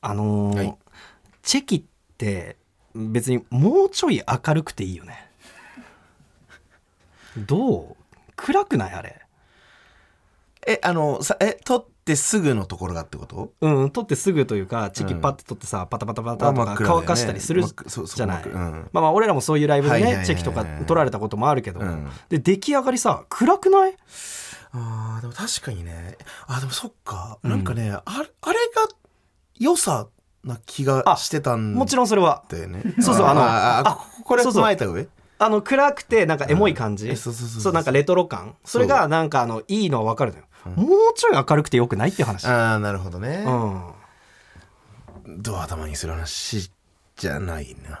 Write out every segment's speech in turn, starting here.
あのーはい。チェキって別にもうちょい明るくていいよね。どう？暗くないあれ？えあのさえ撮ってすぐのところがってこと？うん撮ってすぐというかチェキパッて撮ってさ、パタパタパタとか乾かしたりするじゃない、真っ暗うん。まあまあ俺らもそういうライブでねチェキとか撮られたこともあるけど、うん。で出来上がりさ暗くない？あーでも確かにね。あでもそっか、なんかねああれが良さな気がしてたんもちろんそれは。そうそうあのああここれ踏まえた上？あの暗くてなんかエモい感じ、うん。えそうそうそうそう。そうなんかレトロ感。それがなんかあのいいのは分かるのよ、もうちょい明るくてよくないっていう話。ああなるほどね。う、ん。ドア頭にする話じゃないな、あ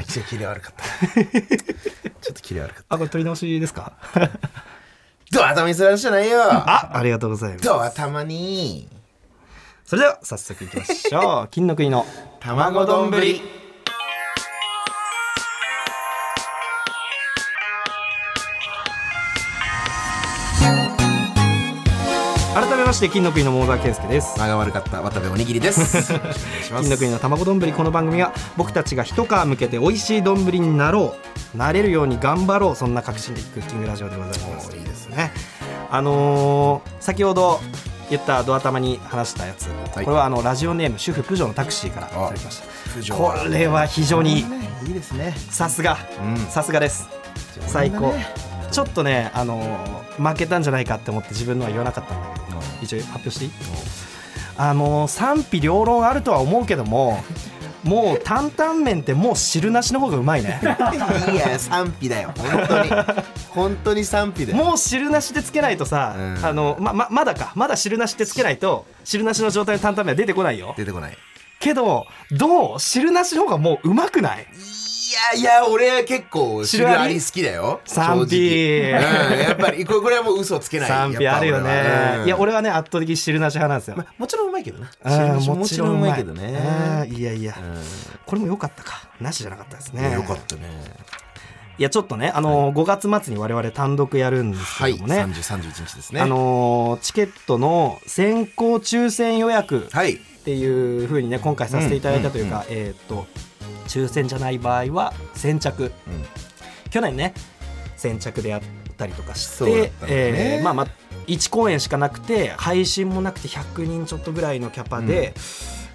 ーちょっとキレ悪かった。ちょっとキレ悪かった。あこれ取り直しですか？ドア頭にする話じゃないよ。あありがとうございます。ドア頭に。それでは早速いきましょう。金の国の卵丼。ぶり改めまして金の国の桃沢健介です。間が悪かった渡部おにぎりです。金の国の卵丼ぶりこの番組は僕たちが一皮向けて美味しい丼になろう。なれるように頑張ろう。そんな確信でクッキングラジオでございます。いいですね。ねあのー先ほど言ったドア玉に話したやつ、はい。これはあのラジオネーム主婦プジョーのタクシーからいただきました。これは非常にいいですね。さすが。うん。さすがです。最高ちょっとね、あのー負けたんじゃないかって思って自分のは言わなかったんだけど一応発表していい？あのー賛否両論あるとは思うけどももう担々麺ってもう汁なしの方がうまいね。いや賛否だよ。本当に。本当に賛否だよ。もう汁なしでつけないとさ、うん。あのまままだか。まだ汁なしでつけないと汁なしの状態の担々麺は出てこないよ。出てこない。けどどう？汁なしの方がもううまくないい？やいや俺結構汁あり汁あり好きだよ。賛否。うんやっぱりこれこれはもう嘘つけない。賛否あるよね、やっぱ俺はいや俺はね圧倒的汁なし派なんですよ、まあもちろんうまいけどねもちろんうまい。けどあねーいやいや、これも良かったか。なしじゃなかったですうんねよかったね。いやちょっとねあのー5月末に我々単独やるんですはいけどもね、30、31日ですね。あのーチケットの先行抽選予約はい。っていう風にね今回させていただいたというか、えーっと抽選じゃない場合は先着。うん。去年ね先着でやったりとかしてね。えーまあまあ1公演しかなくて配信もなくて100人ちょっとぐらいのキャパで、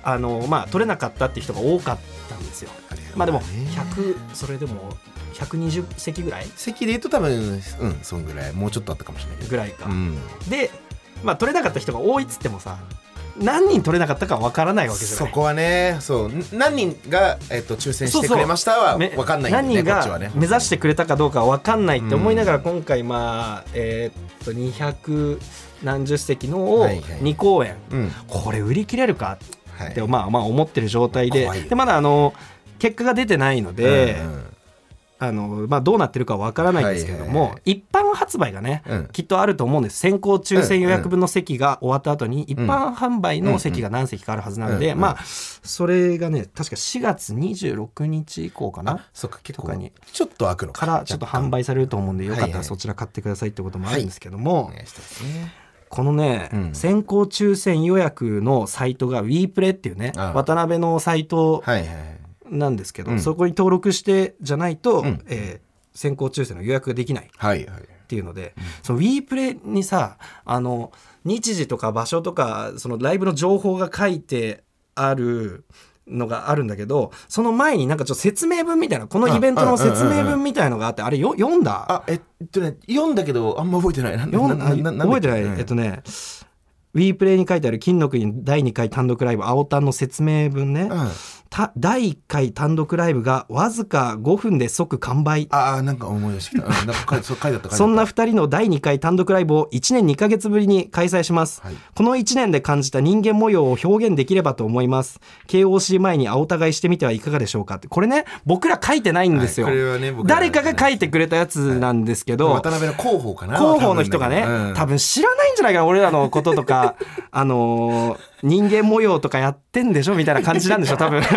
あのまあ取れなかったっていう人が多かったんですよ。あれまあでもね100それでも120席ぐらい？席で言うと多分うんそんぐらい。もうちょっとあったかもしれないぐらいか。うん。で、まあ、取れなかった人が多いっつってもさ何人取れなかったかわからないわけじゃない。そこはねそう。ん何人が、えっと、抽選してくれましたはめ分かんないんで何人が目指してくれたかどうかは分かんないって思いながら今回まあえーっと200何十席のをはいはい。2公演。うん。これ売り切れるか？はい。ってまあまあ思ってる状態で。でまだあの結果が出てないのでうんうんあのまあどうなってるか分からないんですけれどはいはいも一般発売がねうん。きっとあると思うんです。先行抽選予約分の席が終わった後に一般販売の席が何席かあるはずなのでうんうんまあそれがね確か4月26日以降かな？あそっか結構とかにちょっと開くのか。らちょっと販売されると思うんでよかったはい。はいらそちら買ってくださいってこともあるんですけどおも願い。したいこのねうん。先行抽選予約のサイトが WePlay っていうねああ。渡辺のサイトはいはいはいなんですけどうん。そこに登録してじゃないとん。えー先行抽選の予約ができないはいはい。っていうので、その WePlay にさあの日時とか場所とかそのライブの情報が書いてあるのがあるんだけどその前になんかちょっと説明文みたいなこのイベントの説明文みたいのがあってあれよ読んだ？あえっとね読んだけどあんま覚えてない。な読ん覚えてない、うん。えっとね WePlay に書いてある金の国第2回単独ライブ青タンの説明文ね、うん。た第1回単独ライブがわずか5分で即完売。ああなんか思い出してきた、うん、なんかそう書いてあったそんな2人の第2回単独ライブを1年2ヶ月ぶりに開催します、はい。この1年で感じた人間模様を表現できればと思います。KOC 前に青互いしてみてはいかがでしょうか。ってこれね僕ら書いてないんですよ、はいね誰かが書いてくれたやつなんですけど、渡辺の広報かな？広報の人がね、多分多分知らないんじゃないかな俺らのこととか。あのー人間模様とかやってんでしょみたいな感じなんでしょ多分。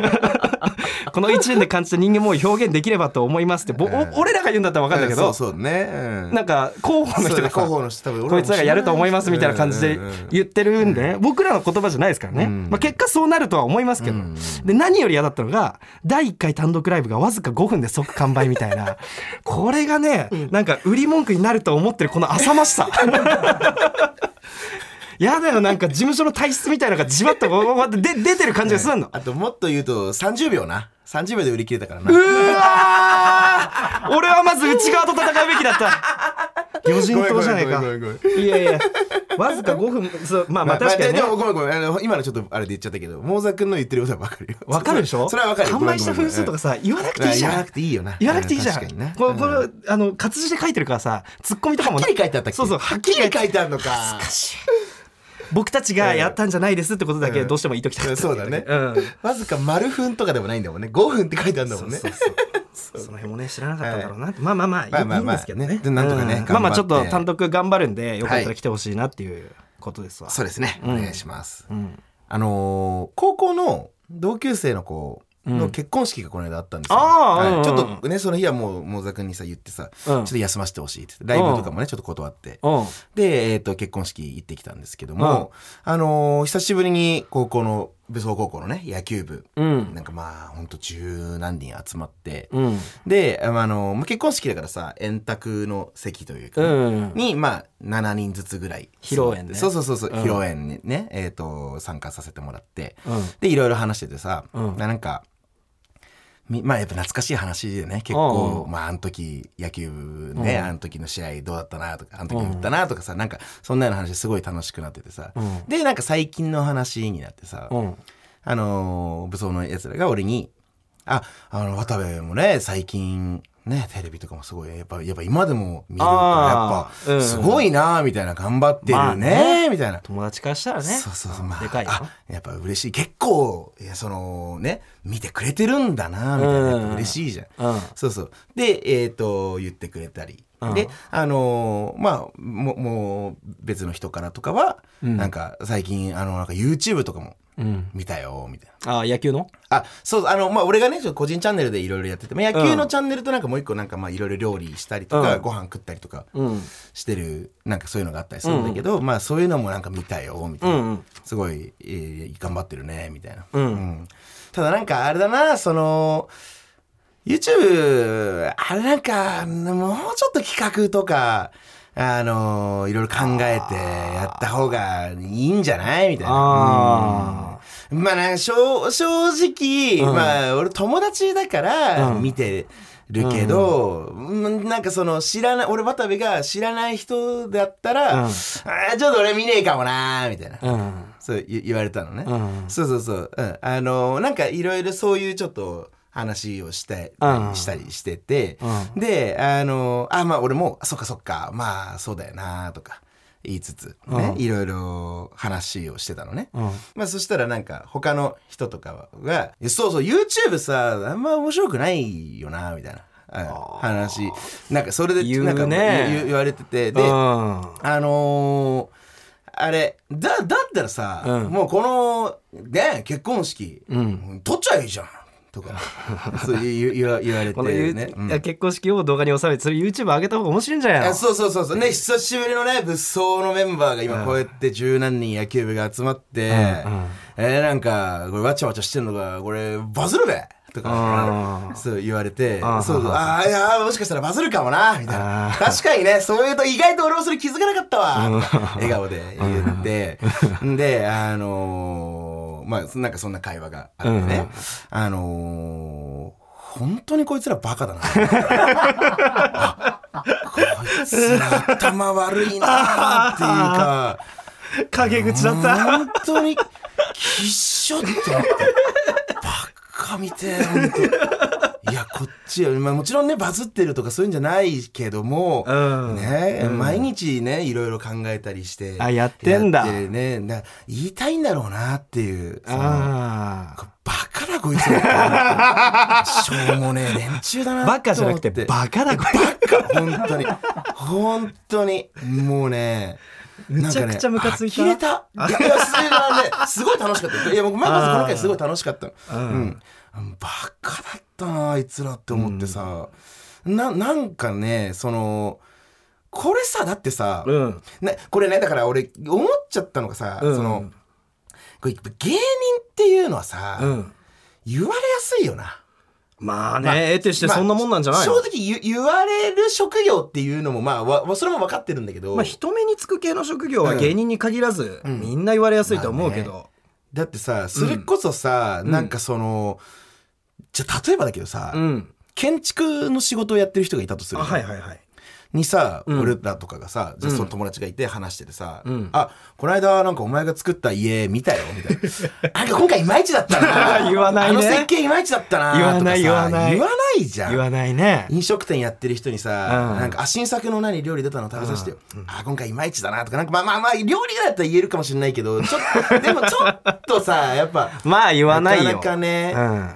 この1年で感じた人間模様表現できればと思いますってぼお俺らが言うんだったら分かるんだけど、そうそうね、うん。なんか広報の人が広報の人多分俺こいつらがやると思いますみたいな感じで言ってるんでね、僕らの言葉じゃないですからね、うん。まあ、結果そうなるとは思いますけど、うん。で何より嫌だったのが第1回単独ライブがわずか5分で即完売みたいな。これがねなんか売り文句になると思ってるこの浅ましさ やだよなんか事務所の体質みたいなのがじわっとこうこうで出てる感じがするの。あともっと言うと30秒な。30秒で売り切れたからな。うわー。俺はまず内側と戦うべきだった。魚人島じゃないかごめんごめんごめん。いやいやわずか5分。そうまあまあ確かにね。でもごめんごめん。あの今のちょっとあれで言っちゃったけどモーザ君の言ってることは分かるよ。わかるでしょ？それは分かる完売した分数とかさ言わなくていいじゃん。言わなくていいよな。言わなくていいじゃん。確かにね。これ、これ、あの、活字で書いてるからさ、ツッコミとかもなはっきり書いてあったっけ？そうそう、はっきり書いてある。のか僕たちがやったんじゃないですってことだけうん。どうしても言いときたかった。そうだね。うん。わずか丸分とかでもないんだもんね。5分って書いてあるんだもんね。そうそうそう。その辺もね知らなかったんだろうな、まあまあまあ、まあまあまあいいんですけどね。ねでなんとかねうん。まあまあちょっと単独頑張るんでよかったら来てほしいなっていうことですわ、そうですね、うん。お願いします。うん。あのー高校の同級生の子のうん。結婚式がこの間あったんですよ、はい。ちょっとねその日はもうモーザ君にさ言ってさ、ちょっと休ませてほしいってライブとかもねちょっと断って、うん。で、えー、と結婚式行ってきたんですけども、あのー久しぶりに高校の武装高校のね野球部、うん。なんかまあほんと十何人集まって、うん。で、あのーまあ結婚式だからさ円卓の席というか、うん。にまあ7人ずつぐらい披露宴ね。そうそうそうそう、うん。披露宴にね、えー、と参加させてもらってうん。でいろいろ話しててさ、うん。なんかみまあやっぱ懐かしい話でね。結う構、ん。まああの時野球部ね、うん。あの時の試合どうだったなとかあの時打ったなとかさ、なんかそんなような話ですごい楽しくなっててさ、うん。でなんか最近の話になってさ、うん。あのー武装のやつらが俺に「ああの渡部もね最近ねテレビとかもすごいやっぱやっぱ今でも見るからやっぱすごいな」みたいな頑張ってまあるね。ねみたいな。友達からしたらね。そうそうそう、まあ、でかいよ。あやっぱ嬉しい。結構いやそのね見てくれてるんだなみたいな。嬉しいじゃん、うん。そうそう。でえっ、と言ってくれたり、うん。であのーまあももう別の人からとかは、うん。なんか最近あのなんか YouTube とかもうん。見たよみたいな。あ野球の？あそうあのまあ俺がね個人チャンネルでいろいろやってて、まあ、野球のチャンネルとなんかもう一個なんかまあいろいろ料理したりとか、うん。ご飯食ったりとかうん。してるなんかそういうのがあったりするんだけど、まあそういうのもなんか見たよみたいな、うん。うんすごい、えー頑張ってるねみたいな、うん。ただなんかあれだなその YouTube あれなんかもうちょっと企画とかあのいろいろ考えてやった方がいいんじゃない？みたいな。あうん。まあなんか正正直、うん。まあ俺友達だからうん。見てるけど、うんなんかその知らない俺渡部が知らない人だったら、うん。あーちょっと俺見ねえかもなーみたいな、うん。そう言言われたのね、うん。そうそうそう、うん、あのなんかいろいろそういうちょっと話をして、うんしたりしてて、うであのあまあ俺もあそっかそっか。まあそうだよなとか言いつつね、うん。いろいろ話をしてたのね、うん。まあそしたらなんか他の人とかが「いやそうそう YouTube さあんま面白くないよな」みたいな。あ話。なんかそれでなんか言言われてて。で、うん。あのーあれだだったらさ、うん。もうこのね結婚式、うん。撮っちゃえじゃんとか そう言言わ言われてね、うん。結婚式を動画に収めてそれ YouTube 上げた方が面白いんじゃないの？あそうそうそうそう。ね久しぶりのね物騒のメンバーが今こうやって十何人野球部が集まって、うんうん。えーなんかこれわちゃわちゃしてんのがこれバズるべ？とかうん。そう言われてあーそうああいやーもしかしたらバズるかもなみたいな。確かにねそういうと意外と俺もそれ気づかなかったわ笑顔で言って。であのーまあなんかそんな会話があってね。あのー本当にこいつらバカだな。あこいつら頭悪いなっていうか。陰口だった。本当にきっしょって思ってバカみてえ本当いやこっちよ、まあ、もちろんねバズってるとかそういうんじゃないけども、うん。ね、うん。毎日ねいろいろ考えたりしてあやってんだ。ねだ言いたいんだろうなっていうあこバカだこいつしょうもねえ連中だなーバカじゃなくてバカだこれバカ本当に。本当に。もうねめちゃくちゃムカついた。ねた。いやそれはね。すごい楽しかった。いや僕まずこの回すごい楽しかったの。うん。バカだったなあいつらって思ってさ、ななんかねそのこれさだってさ、うん。ね、これねだから俺思っちゃったのがさ、うん。その芸人っていうのはさ、うん。言われやすいよな。まあね、まあ得てしてそんなもんなんじゃないの、正直言言われる職業っていうのもまあわわそれも分かってるんだけど、まあ人目につく系の職業は芸人に限らず、うん。みんな言われやすいと思うけど、だってさそれこそさ、なんかそのじゃあ例えばだけどさ、うん。建築の仕事をやってる人がいたとすあるじゃん。はいはいはい。にさ、うん。俺らとかがさじゃその友達がいて話しててさ「うん。あこの間なんかお前が作った家見たよ」みたいな「なんか今回いまいちだったな。言わないね。あの設計いまいちだったな」言わない言わない。言わないじゃん。言わないね。飲食店やってる人にさ、うん。なんかあ新作の何料理出たの食べさせてよ、あ今回いまいちだなとかなんかまあまあまあ料理だったら言えるかもしれないけどちょっとでもちょっとさやっぱ まあ言わないよ。なかなかねうん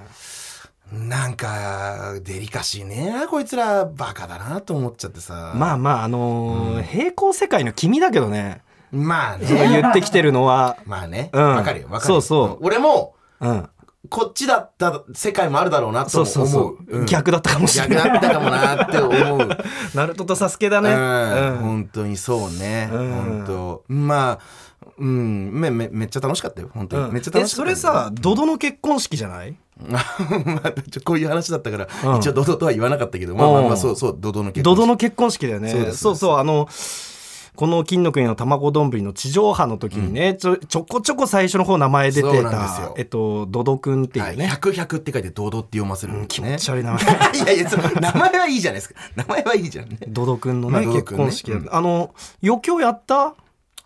なんかデリカシーね。こいつらバカだなと思っちゃってさ。まあまああのー平行世界の君だけどね。まあね。言ってきてるのは。まあね。うん。わ、かるよ。わかるよ。そうそう。俺もうんこっちだった世界もあるだろうなとそう。思うそうそう、ん。逆だったかもしれ逆ない。だったかもなって思う。ナルトとサスケだね。うん。うん。本当にそうね、うん。本当。まあうん。めめめっちゃ楽しかったよ。本当に、うん。めっちゃ楽しかったえそれさドドの結婚式じゃない？まあこういう話だったから、うん。一応ドドとは言わなかったけど、まあまあまあそうそうドドの結婚ドドの結婚式だよね。そうそうあのこの金の国の卵丼の地上波の時にね、ちょちょこちょこ最初の方名前出てたえっとドドくんっていはい、うね、100、100って書いてドドって読ませるんです気ね。持ち悪い名前いやいや、名前はいいじゃないですか。名前はいいじゃんね。ドドくんのね、結まあね。婚式うん。あの余興やった？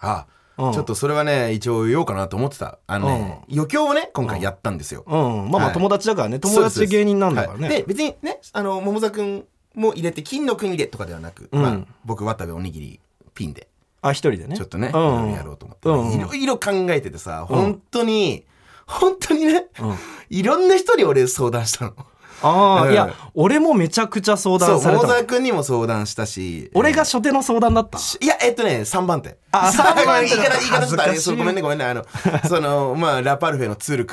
あ、うん。ちょっとそれはね、一応言おうかなと思ってた。あのね、余興をね、今回やったんですよ。うん。まあまあはい。友達だからね、友達で芸人なんだからね、はい。で、別にね、あの、桃沢くんも入れて、金の国でとかではなく、うん。まあ、僕、渡部おにぎりピンで、あ一人でね。ちょっとね、いうん。ろいろやろうと思って、うん。いろいろ考えててさ、本当に、本当にね、うん。いろんな人に俺相談したの。ああ、うん。いや俺もめちゃくちゃ相そう、談されたもん桃沢くんにも相談したし、俺が初手の相談だったいや、えっとね、3番手。あ三番手 言い方、言い方ちょっとあれ、ごめんね、ごめんね。あの、その、まあ、ラパルフェのツール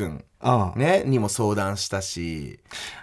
くん、ああね、にも相談したし、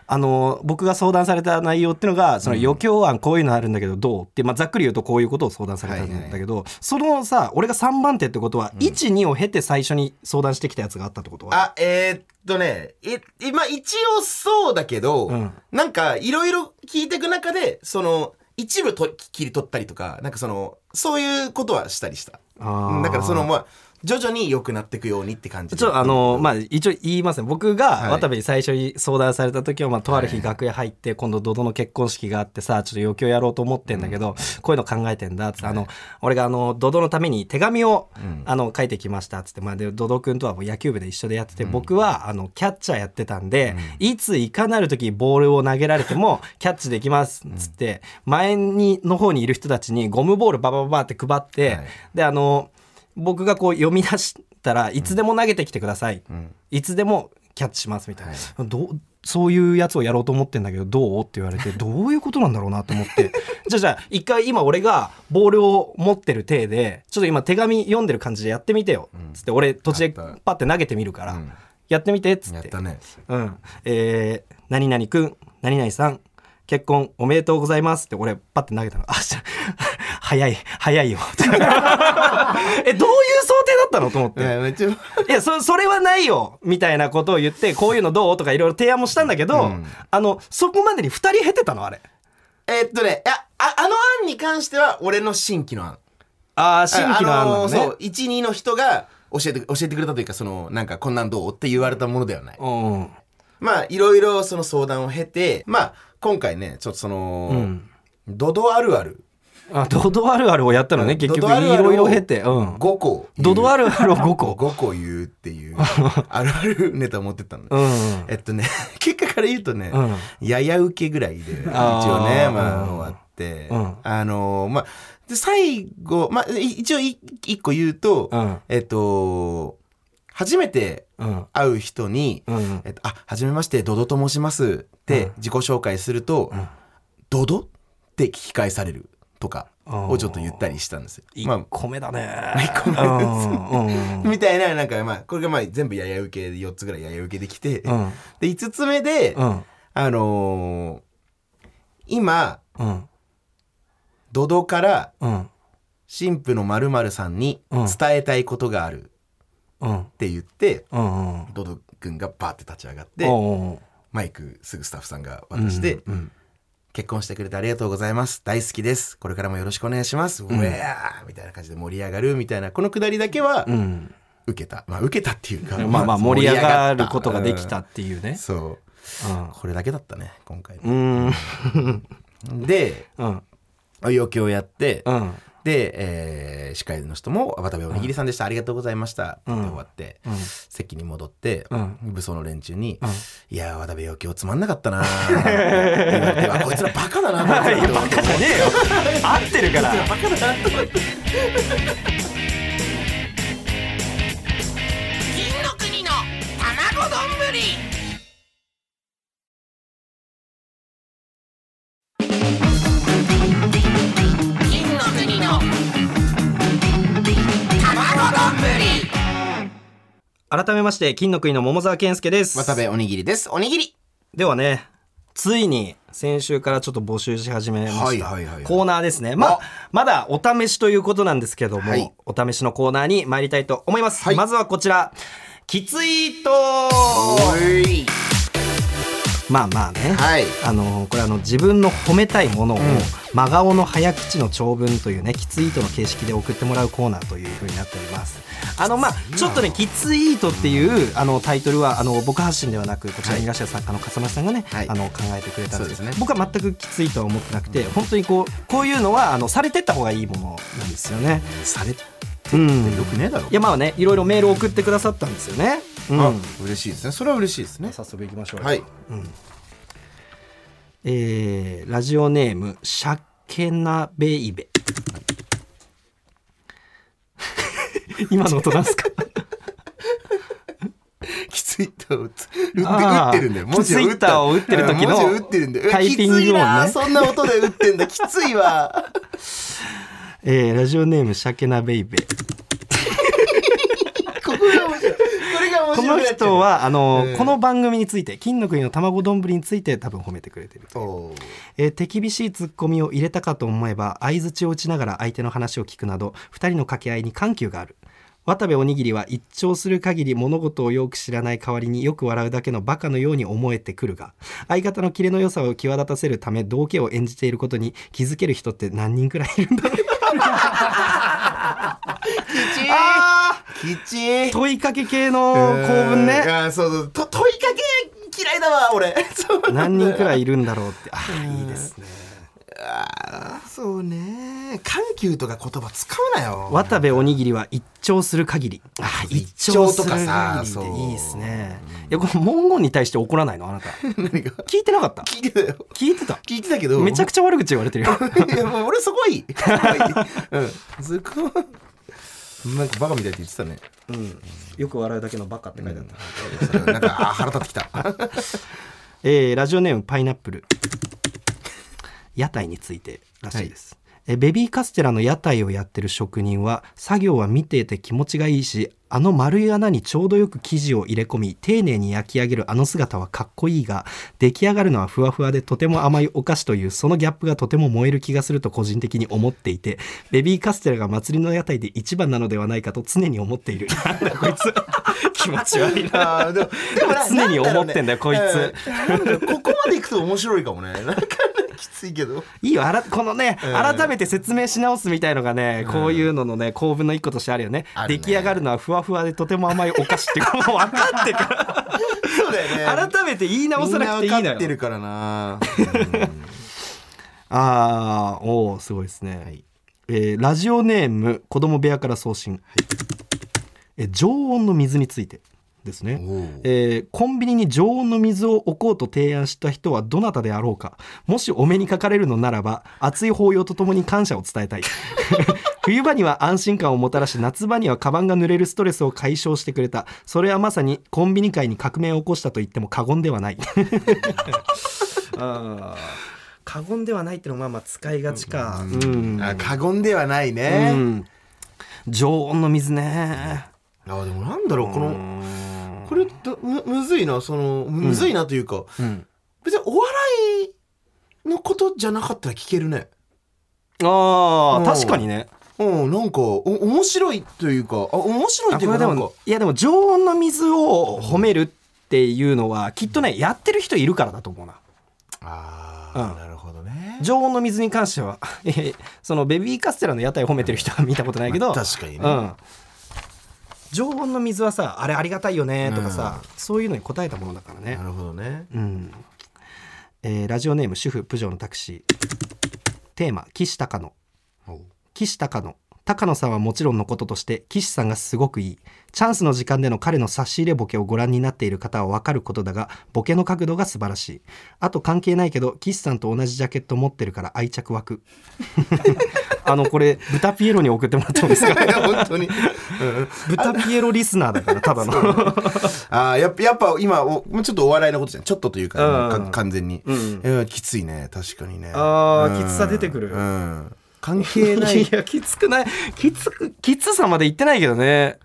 あの僕が相談された内容っていうのがその余興案こういうのあるんだけどどうって、まあ、ざっくり言うとこういうことを相談されたんだけど、そのさ俺が3番手ってことは、12を経て最初に相談してきたやつがあったってことは？あ、えーっとね、え、えまあ、一応そうだけど、うん。なんか、いろいろ聞いていく中で、その、一部と切り取ったりとか、なんかその、そういうことはしたりした。だからその、まあ、徐々に良くなっていくようにって感じで。ちょあのまあ一応言いますね。僕がはい。渡部に最初に相談された時は、まあ、とある日楽屋入って今度ドドの結婚式があってさちょっと余興やろうと思ってんだけど、こういうの考えてんだっつって、あの俺があのドドのために手紙を、あの書いてきましたっつって、まあ、でドド君とはもう野球部で一緒でやってて、僕はあのキャッチャーやってたんで、いついかなる時ボールを投げられても キャッチできますっつって、前にの方にいる人たちにゴムボールババババって配って、はい。であの僕がこう読み出したらいつでも投げてきてください、いつでもキャッチしますみたいな、どうそういうやつをやろうと思ってんだけどどう？って言われてどういうことなんだろうなと思って。じゃあじゃあ一回今俺がボールを持ってる体でちょっと今手紙読んでる感じでやってみてよ。つって俺途中でパッて投げてみるから、ん。やってみて。っつっやってたね。うん。えー、何々くん、何々さん、結婚おめでとうございますって俺パッて投げたの。あ、早い、早いよ。え、どういう想定だったの？と思って。いや、めっちゃ、いやそそれはないよみたいなことを言ってこういうのどう？とかいろいろ提案もしたんだけど、うんあのそこまでに2人経てたの？あれえーっとね、いや、ああの案に関しては、俺の新規の案。ああ新規の案なのね、あそう、1、2の人が教えて、教えてくれたというか、その、なんか、こんなんどう？って言われたものではない。うんまあ、いろいろその相談を経て、まあ、今回ね、ちょっとその、うん。ドドあるある。あドドあるあるをやったのね結局。ドドあるあるをいろいろ経て、うん、5個。ドドあるあるを5個。5個言うっていう、あるあるネタ持ってったの。うんえっとね、結果から言うとね、うん。やや受けぐらいで、一応ね、うんまあ、終わって、うん。あのーまあ、で、最後、まあ、い一応い一個言うと、うん。えっと、初めてうん会う人に、うん。えっと、あ、はじめまして、ドドと申しますって自己紹介すると、ドドって聞き返されるとかをちょっと言ったりしたんです。よ。まあ1個目だね。1個目みたいな、なんかまあ、これがまあ全部やや受けで4つぐらいやや受けできて、うん。で、5つ目で、うん。うんあのー今、うん。ドドからうん。神父の〇〇さんにうん。伝えたいことがある。うんって言って、うんうんドド君がバーって立ち上がって、マイクすぐスタッフさんが渡して、うんうん結婚してくれてありがとうございます。大好きです。これからもよろしくお願いします。うえーみたいな感じで盛り上がるみたいな、このくだりだけはうん受けた。まあ受けたっていうか、まあまあ盛り上がることができたうんっていうねそう。これだけだったね、今回。で、うん余興やって、うんで、えー司会の人も「渡部おにぎりさんでした、ありがとうございました」って終わって、うん。席に戻って、うん。武装の連中に「ん。いやー渡部余興つまんなかったなー」って言われてあこいつらバカだなこいつらバカじゃねえよ。合ってるから。バカだなと思って改めまして金の国の桃沢健介です。渡部おにぎりです。おにぎり。ではねついに先週からちょっと募集し始めました、はいはいはいはい。コーナーですね。ままだお試しということなんですけども、はい。お試しのコーナーに参りたいと思います、はい。まずはこちら。きついとまあまあね、はい。あのこれあの自分の褒めたいものを、ん。真顔の早口の長文というねきついとの形式で送ってもらうコーナーという風になっております。あのまあちょっとねきついとっていうあのタイトルはあの僕発信ではなくこちらにいらっしゃる作家の笠間さんがね、はい。あの考えてくれたんですけどね。僕は全くきついとは思ってなくて本当にこうこういうのはあのされてった方がいいものなんですよね。されてうん。よくねえだろいやまあねいろいろメールを送ってくださったんですよね、うん。あ嬉しいですね。それは嬉しいですね。早速いきましょうよ。はい。えーラジオネームシャッケナベイベ。今の音なんすか？きついと打つ。打って打ってるんだよ。文字を打きついタを打ってる時のタイピング音ね。きついな。そんな音で打ってんだ。きついわえーラジオネームシャケナベイベ。ここが面白い。これが面この人はあの、うん。この番組について金の国の卵丼について多分褒めてくれてるおーえー手厳しいツッコミを入れたかと思えば相槌を打ちながら相手の話を聞くなど2人の掛け合いに緩急がある。渡部おにぎりは一聴する限り物事をよく知らない代わりによく笑うだけのバカのように思えてくるが相方のキレの良さを際立たせるため道家を演じていることに気づける人って何人くらいいるんだろう。あきち問いかけ系の構文いねやそうそう。と問いかけ嫌いだわ俺。何人くらいいるんだろうって。あーいいですねあーそうね。緩急とか言葉使うなよ。渡部おにぎりは一聴する限り。あ一一聴とかさいいですね。いやこの文言に対して怒らないのあなた。聞いてなかった。聞いてたよ。聞いてた。聞いてたけど。めちゃくちゃ悪口言われてるよ。いやもう俺そこはいい。うん。そこなんかバカみたいって言ってたね。うん。よく笑うだけのバカって書いてあった、なんか腹立ってきた。えーラジオネームパイナップル屋台についてらしいです、えベビーカステラの屋台をやってる職人は作業は見ていて気持ちがいいしあの丸い穴にちょうどよく生地を入れ込み丁寧に焼き上げるあの姿はかっこいいが出来上がるのはふわふわでとても甘いお菓子というそのギャップがとても燃える気がすると個人的に思っていてベビーカステラが祭りの屋台で一番なのではないかと常に思っている。なんだこいつ。気持ち悪いな。でも常に思ってんだよこいつ。ここまでいくと面白いかもね。なんか きついけど。いいよあらこのね、うん。改めて説明し直すみたいのがね、こういうののね構文の一個としてあるよね。出来上がるのはふわふわでとても甘いお菓子ってもう分かってからそうだよね。改めて言い直さなくていいのみんな分かってよるからな。ああおおすごいですね、はい。えーラジオネーム子供部屋から送信、えー常温の水についてですね。えーコンビニに常温の水を置こうと提案した人はどなたであろうか。もしお目にかかれるのならば熱い抱擁とともに感謝を伝えたい。冬場には安心感をもたらし夏場にはカバンが濡れるストレスを解消してくれた。それはまさにコンビニ界に革命を起こしたと言っても過言ではない。あー。過言ではないってのはまあまあ使いがちか。うん、あ過言ではないね、うん。常温の水ね。あでもなんだろうこのこれだむむずいなそのむむずいなというか、うん。別にお笑いのことじゃなかったら聞けるね。あうん。あ確かにね。うんなんかお面白いというかあ面白いあっていうかなんか。いやでも常温の水を褒めるっていうのはきっとねやってる人いるからだと思うな。ああ、うん。なるほどね。常温の水に関しては そのベビーカステラの屋台褒めてる人は見たことないけど、まあ確かにね。うん、常温の水はさあれありがたいよねとかさ、そういうのに応えたものだからね。なるほどね。うん。えーラジオネーム主婦プジョーのタクシー。テーマ岸高野。岸高野高野さんはもちろんのこととして岸さんがすごくいい。チャンスの時間での彼の差し入れボケをご覧になっている方は分かることだがボケの角度が素晴らしい。あと関係ないけど岸さんと同じジャケット持ってるから愛着湧く。あのこれ豚ピエロに送ってもらってもいいですか？本当に、うん。豚ピエロリスナーだからただの。ああやっぱやっぱ今おもうちょっとお笑いのことじゃん。ちょっとというか,、うん。か完全に、うん。うんきついね。確かにね。あーうん。きつさ出てくる。うん関係ない。いやきつくない？きつくきつさまで言ってないけどね。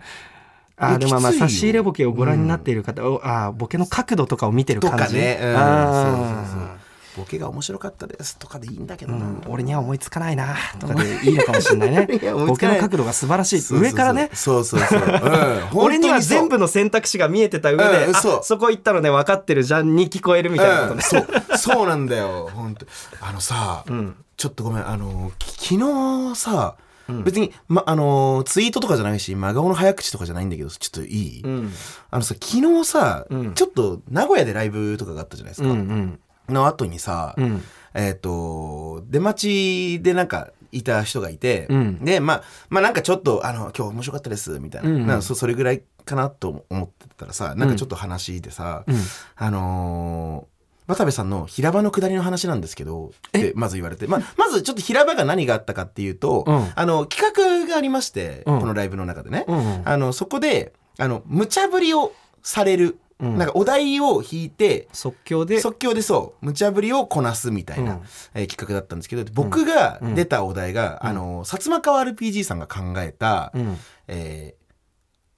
あでもまあ差し入れボケをご覧になっている方、おあーボケの角度とかを見てると感じ。かね、うん、あそうーそうそう。ボケが面白かったですとかでいいんだけどな、うん。俺には思いつかないなとかでいい。のかもしれないね。ボケの角度が素晴らしい上からね。そうそうそう、うん、俺には全部部の選択肢が見えてた上で、あうんそう。そこ行ったのね分かってるじゃんに聞こえるみたいなことね、そう。そうなんだよ。本当。あのさ、んちょっとごめん。あのき昨日さ、別に、ま、あのツイートとかじゃないし真顔の早口とかじゃないんだけどちょっといい、うん。あのさ昨日さ、うん。ちょっと名古屋でライブとかがあったじゃないですうんうか、ん。の後にさ、うん。えっ、と出待ちでなんかいた人がいて、うん。でまあまあなんかちょっとあの今日面白かったですみたいな,、うんなんかそそれぐらいかなと思ってたらさなんかちょっと話でさ、うん。あのー渡部さんの平場の下りの話なんですけどってまず言われて、まあ、まずちょっと平場が何があったかっていうと、うん。あの企画がありまして、うん。このライブの中でね、うんあのそこであの無茶ぶりをされる、うん。なんかお題を引いて即興で？即興でそう無茶ぶりをこなすみたいな、うん。えー企画だったんですけど僕がうん。出たお題が、あの薩摩川 RPG さんが考えた「うん。えー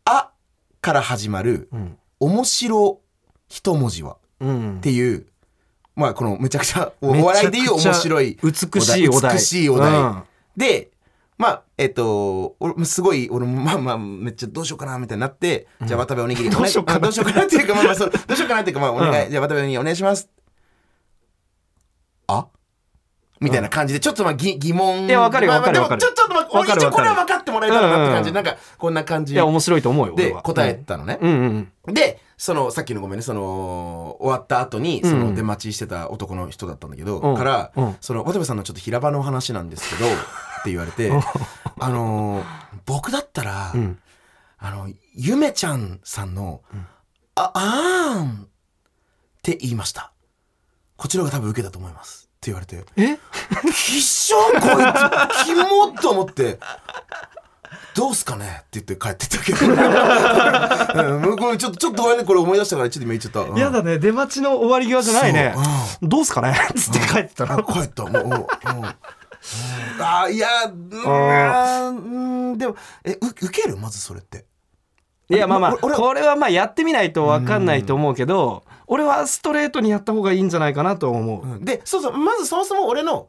あ」から始まるうん「面白一文字は」うん。っていう、まあこのめちゃくちゃお笑いでいう面白い美しいお題。美しいお題、うん。でまあえっ、と俺すごい俺もまあまあめっちゃどうしようかなみたいになって、じゃあ渡部おにぎりどうしようかな。お願いあどうしようかなっていうかまあまあそう どうしようかなっていうかまあお願い、うんじゃあ渡部おにぎりお願いします。あ？みたいな感じでちょっとまあ疑疑問。いやわかるよわかるでもちょちょっとまあわかる一応これはわか分かってもらえたらなって感じで、うん。うんなんかこんな感じいや面白いと思うよで答えたのね、うんうん。でそのさっきのごめんねその終わった後にその出待ちしてた男の人だったんだけど、うん。から、うん。その渡部さんのちょっと平場の話なんですけど って言われてあのー僕だったら、うん。あのゆめちゃんさんの「ああーん」って言いました。こちらが多分受けたと思います。って言われて。え「きっしょこいつキモっ!」と思って。どうすかね？って言って帰ってったけど、うん、これちょっとちょっとごめんねこれ思い出したからちょっと今言っちゃった、うん。やだね。出待ちの終わり際じゃないね。そう。どうすかね？つって帰ってたあの帰った。もうもうあーいやうーん。うんでもえう受ける？まずそれって。いやまあまあこれはまあやってみないと分かんないと思うけど俺はストレートにやった方がいいんじゃないかなと思う。うん。でそうそうまずそもそも俺の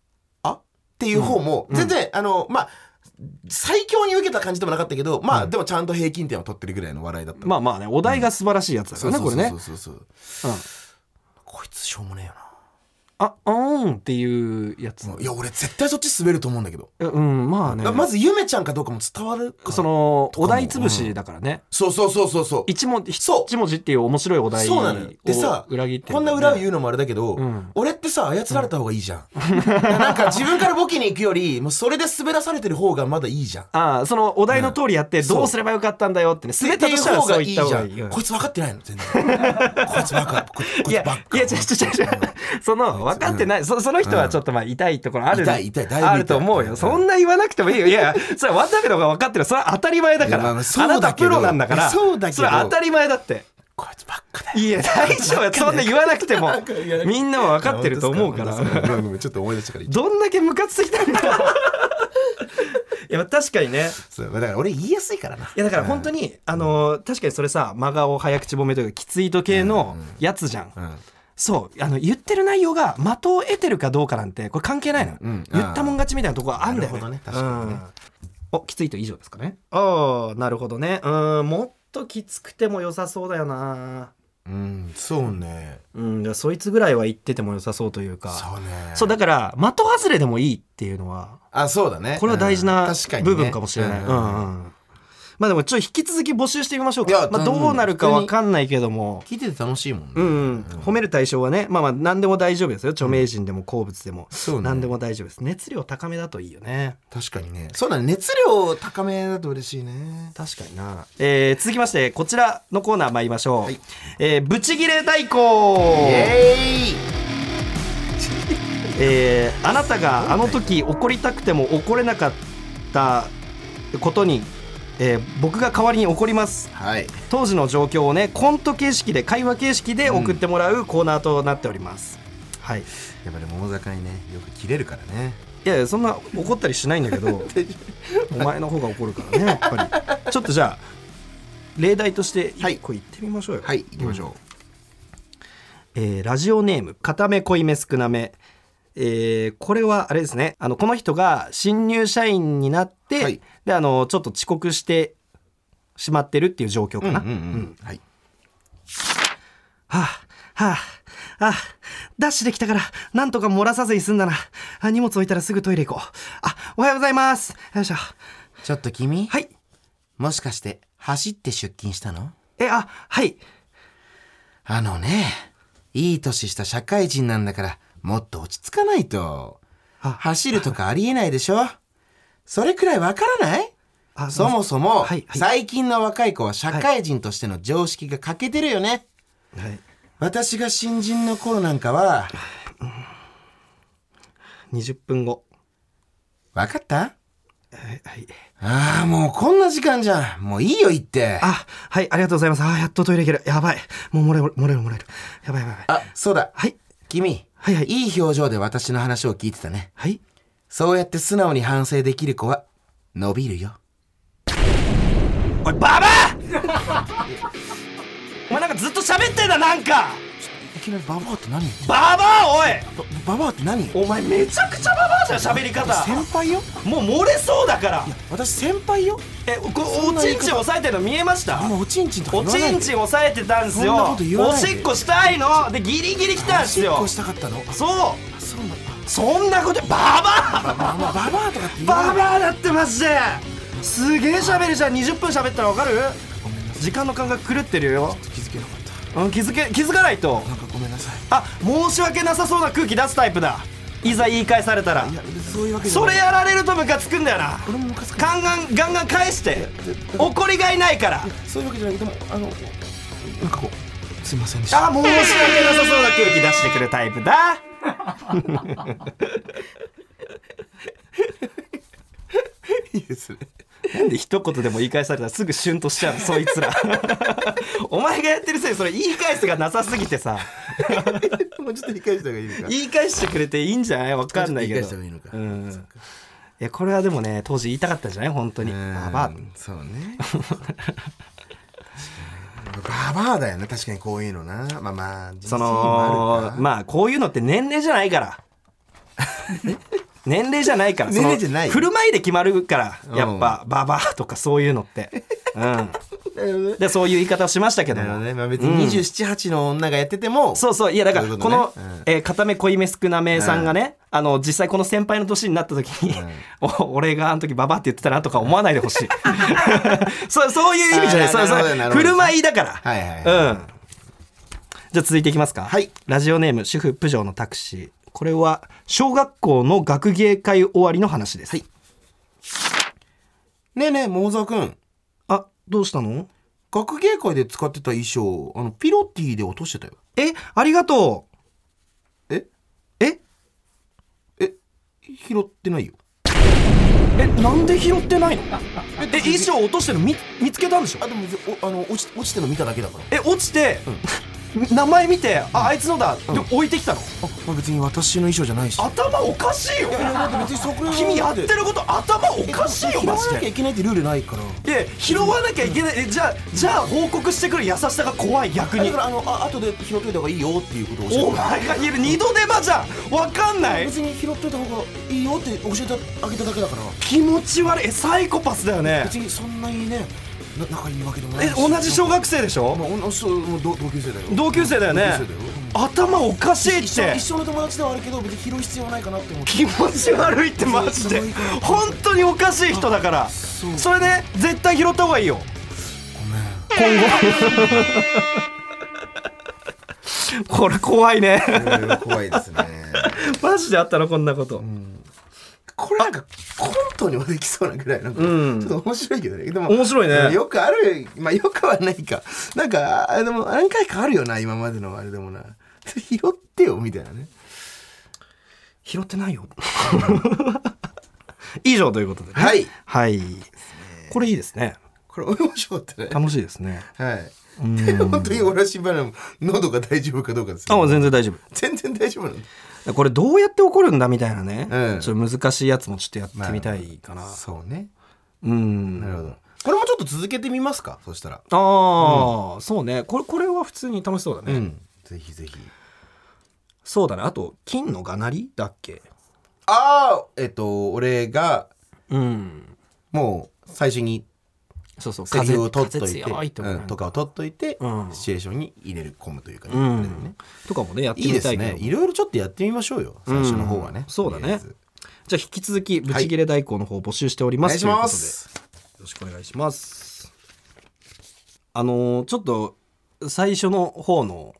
「あ？っていう方も全然、あのまあ最強に受けた感じでもなかったけどまあ、でもちゃんと平均点を取ってるぐらいの笑いだった。まあまあねお題が素晴らしいやつだからねこれねそうそうそうそう。うん。こいつしょうもねえよあうんっていうやつ。な、いや俺絶対そっち滑ると思うんだけど、うんまあね。まずゆめちゃんかどうかも伝わるかそのお題潰しだからね。そうそうそうそうそう。一文字そう一文字っていう面白いお題そうなのよ。でさを裏切ってるこんな裏を言うのもあれだけど、ん。俺ってさ操られた方がいいじゃん、なんか自分からボケに行くよりもうそれで滑らされてる方がまだいいじゃん。ああそのお題の通りやってどうすればよかったんだよってね滑ったとした方がいいじゃん。こいつ分かってないの全然。こいつバカ。ここいいやつバカ。いや違う違う違う違うその分かってない。そその人はちょっとまあ痛いところある痛い痛いだいぶ痛い。あると思うよ。そんな言わなくてもいいよ。いやそれは渡部の方が分かってるそれは当たり前だから。あなたプロなんだから。そうだけど。それは当たり前だって。こいつばっかだいや大丈夫。そんな言わなくても。みんなは分かってると思うから。ちょっと思い出したからどんだけムカついたんだ いや確かにね。たそうだから俺言いやすいからな。いやだから本当に、あのー確かにそれさ真顔早口褒めというかきついと系のやつじゃん、うんそうあの言ってる内容が的を得てるかどうかなんてこれ関係ないの、うん言ったもん勝ちみたいなところあんだよね。なるほどね。確かにね。うんおきついと以上ですかね。ああなるほどね。うんもっときつくても良さそうだよな。うんそうね。うんじゃあそいつぐらいは言ってても良さそうというか。そうね。そうだから的外れでもいいっていうのはあそうだね。これは大事な部分かもしれない、ううんんうんまあでもちょっと引き続き募集してみましょういやか、まあ、どうなるかわかんないけども。聞いてて楽しいもんね。うんうん、褒める対象はねまあまあ何でも大丈夫ですよ。著名人でも好物でも、そうね。何でも大丈夫です。熱量高めだといいよね。確かにね。そうだね熱量高めだと嬉しいね。確かにな、えー続きましてこちらのコーナー参りましょう、はい。えーブチギレ代行エーイ。えーあなたがあの時怒りたくても怒れなかったことに、えー僕が代わりに怒ります。はい。当時の状況をねコント形式で会話形式で送ってもらうコーナーとなっております、はい。やっぱり大坂にねよく切れるからね。いやいやそんな怒ったりしないんだけど お前の方が怒るからねやっぱり。ちょっとじゃあ例題としてはい。一個言ってみましょうよ。はい行きましょえーラジオネーム片目濃いめ少なめえーこれはあれですねあのこの人が新入社員になって、はいであのちょっと遅刻してしまってるっていう状況う、かな、うんうんうんはいはあ、はあ、あ、ダッシュできたから、なんとか漏らさずに済んだな。あ、荷物置いたらすぐトイレ行こう。あ、おはようございます。よいしょ。ちょっと君？はい。もしかして走って出勤したの？え、あ、はい。あのねいい年した社会人なんだからもっと落ち着かないとあ走るとかありえないでしょそれくらいわからない？あそもそも、はいはい最近の若い子は社会人としての常識が欠けてるよね、はい。私が新人の頃なんかは20分後。わかった？はい。はい。ああもうこんな時間じゃんもういいよ言ってあ、はい、ありがとうございます。あ、やっとトイレ行ける。やばい。もう漏れる、漏れる、漏れる。やばいやばい。あそうだはい。君はいはいいい表情で私の話を聞いてたね。はい。そうやって素直に反省できる子は伸びるよ。おい、ババア！お前なんかずっと喋ってんだ、なんか！いきなりババアって何？ババアおい！ババアって何？お前めちゃくちゃババアじゃん、喋り方。先輩よ？もう漏れそうだから。私先輩よ？え、こおちんちん押さえてるの見えました？おちんちんとかおちんちん押さえてたんすよ。そんなこと言わないで。おしっこしたいの？でギリギリ来たんすよ。おしっこしたかったの？あそう。そうそんなことババア！ババアとかってババアだってマジで。すげえ喋るじゃん。20分喋ったらわかる？時間の感覚狂ってるよ、気づけなかっうん、気づけ気づかないと。たなんかごめんなさい。あ申し訳なさそうな空気出すタイプだ。いざ言い返されたら。いやそういうわけじゃない。それやられるとムカつくんだよな。俺もムカつく。ガンガンガンガン返して。怒りがいないから。そういうわけじゃない。けどもあのなんかこうすいませんでした。あ申し訳なさそうな空気出してくるタイプだ。いいですねなんで一言でも言い返されたらすぐシュンとしちゃうのそいつら。お前がやってるせいでそれ言い返すがなさすぎてさ。もうちょっと理解した方がいいのか。言い返してくれていいんじゃない？わかんないけど。い返した方がいいのか。うん。いやこれはでもね当時言いたかったんじゃない？本当に。うんババアそうね。ババアだよね確かにこういうのな。まあまあそのまあこういうのって年齢じゃないから 年齢じゃないから 年齢じゃない。振る舞いで決まるからうん。やっぱババアとかそういうのって。うん。でそういう言い方をしましたけども。ね、まあ、別に278の女がやってても、そうそういやだからこのね。うん。えー片目濃いめ少なめさんがねあの実際この先輩の年になった時に お俺があの時ババアって言ってたなとか思わないでほしい。そうそういう意味じゃない。そうそう振る舞いだから。はいはいはい。うん。じゃあ続いていきますか。はい。ラジオネーム主婦プジョーのタクシーこれは小学校の学芸会終わりの話です、はい。ねえねえ桃沢君あどうしたの？学芸会で使ってた衣装あのピロティで落としてたよ。えありがとえう。え？え？拾ってないよ。えなんで拾ってないの？え衣装落としてるの見見つけたんでしょ？あでもおあの落ち落ちてるの見ただけだから。え落ちて、名前見てああいつのだって置いてきたの、あまあ別に私の衣装じゃないし。頭おかしいよ。いやいやだって別にそこ君やってること頭おかしいよ拾わマジで。なきゃいけないってルールないから。いや拾わなきゃいけない。えじゃあじゃあ報告してくる優しさが怖い逆に。だからあのあ後で拾っといた方がいいよっていうことを教えて。お前が言える二度手間じゃんわかんない。別に拾っといた方がいいよって教えてあげただけだから。気持ち悪い。えサイコパスだよね。別にそんなにねな仲いいわけでもないえし同じ小学生でしょ？まあうもう同同級生だよ。同級生だよね。頭おかしいって。一緒の友達ではあるけど別に拾う必要はないかなって思って。気持ち悪いってマジで。本当におかしい人だから。それね絶対拾った方がいいよ。ごめん。今後。これ怖いね。うん怖いですね。マジであったのこんなことこれなんかコントにもできそうなぐらいなんかちうん。ょっと面白いけどね。でも面白いね。よくあるまあよくはないか。なんかあでも何回かあるよな今までのあれでもな。拾ってよみたいなね。拾ってないよ。以上ということでね。はい。はい。これいいですね。これ面白かったね。楽しいですね。はい。うん。本当に俺は心配なの喉が大丈夫かどうかですあもう全然大丈夫。全然大丈夫なんだこれどうやって起こるんだみたいなね、うん。ちょっと難しいやつもちょっとやってみたいかな、そうね。うん。なるほど。これもちょっと続けてみますか？そしたら。ああ、そうね。これこれは普通に楽しそうだね、うん。ぜひぜひ。そうだね。あと金のがなりだっけ？ああえっと俺がうん。もう最初にそうそう。セリフを取っといてうんとかを取っといて、うん。シチュエーションに入れる込むというかね,、うん。ねとかもねやってみたいね。いろいろちょっとやってみましょうよ。最初の方はね、うんそうだね。じゃあ引き続きブチギレ代行の方募集しております、お願いということで。よろしくお願いします。あのーちょっと最初の方の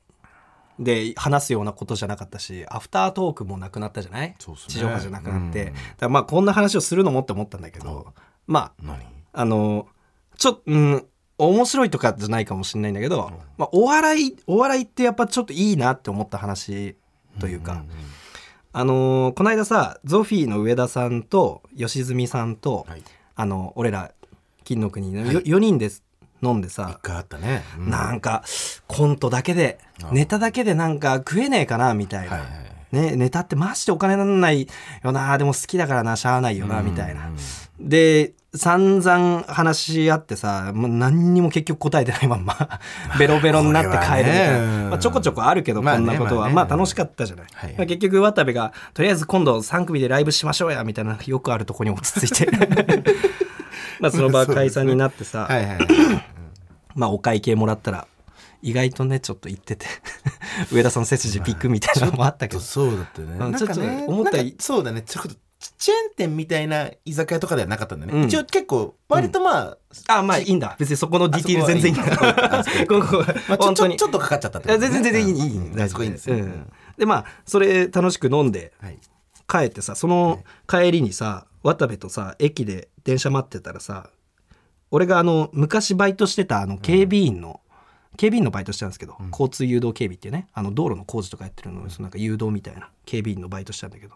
で話すようなことじゃなかったしアフタートークもなくなったじゃない？ね。地上波じゃなくなって、うん。だからまあこんな話をするのもって思ったんだけど、まあ何？あのちょっとうん面白いとかじゃないかもしれないんだけど、まあ、お笑いお笑いってやっぱちょっといいなって思った話というか、あのーこの間さゾフィーの上田さんと吉住さんと、はい。あの俺ら金の国のはい。4, 人で飲んで一さ、回あったね、うん。なんかコントだけであネタだけでなんか食えねえかなみたいな、はいはいね、ネタってマジでお金なんないよなでも好きだからなしゃあないよなみたいな。うんで散々話し合ってさもう何にも結局答えてないまんま ベロベロになって帰るみたいな、ねまあ、ちょこちょこあるけど、こんなことは、まあ楽しかったじゃない、はい。はいまあ結局渡部がとりあえず今度3組でライブしましょうやみたいなよくあるとこに落ち着いて。まあその場は解散になってさ、まあお会計もらったら意外とねちょっと言ってて 上田さん背筋ピックみたいなのもあったけど、そうだったね。うんなんかねちょっと思ったそうだね。ちょっとチェーン店みたいな居酒屋とかではなかったんだね、うん。一応結構割とまあ、あまあいいんだ。別にそこのディティール全然いいんだ。ちょ本当に。ちょちょっとかかっちゃったっね。全然全然いい、いいうん。大丈夫。いいんですよ、うん。でまあそれ楽しく飲んではい。帰ってさその帰りにさ渡部とさ駅で電車待ってたらさ俺があの昔バイトしてたあの警備員の、警備員のバイトしてたんですけど、交通誘導警備っていうねあの道路の工事とかやってるのそのなんか誘導みたいな警備員のバイトしてたんだけど。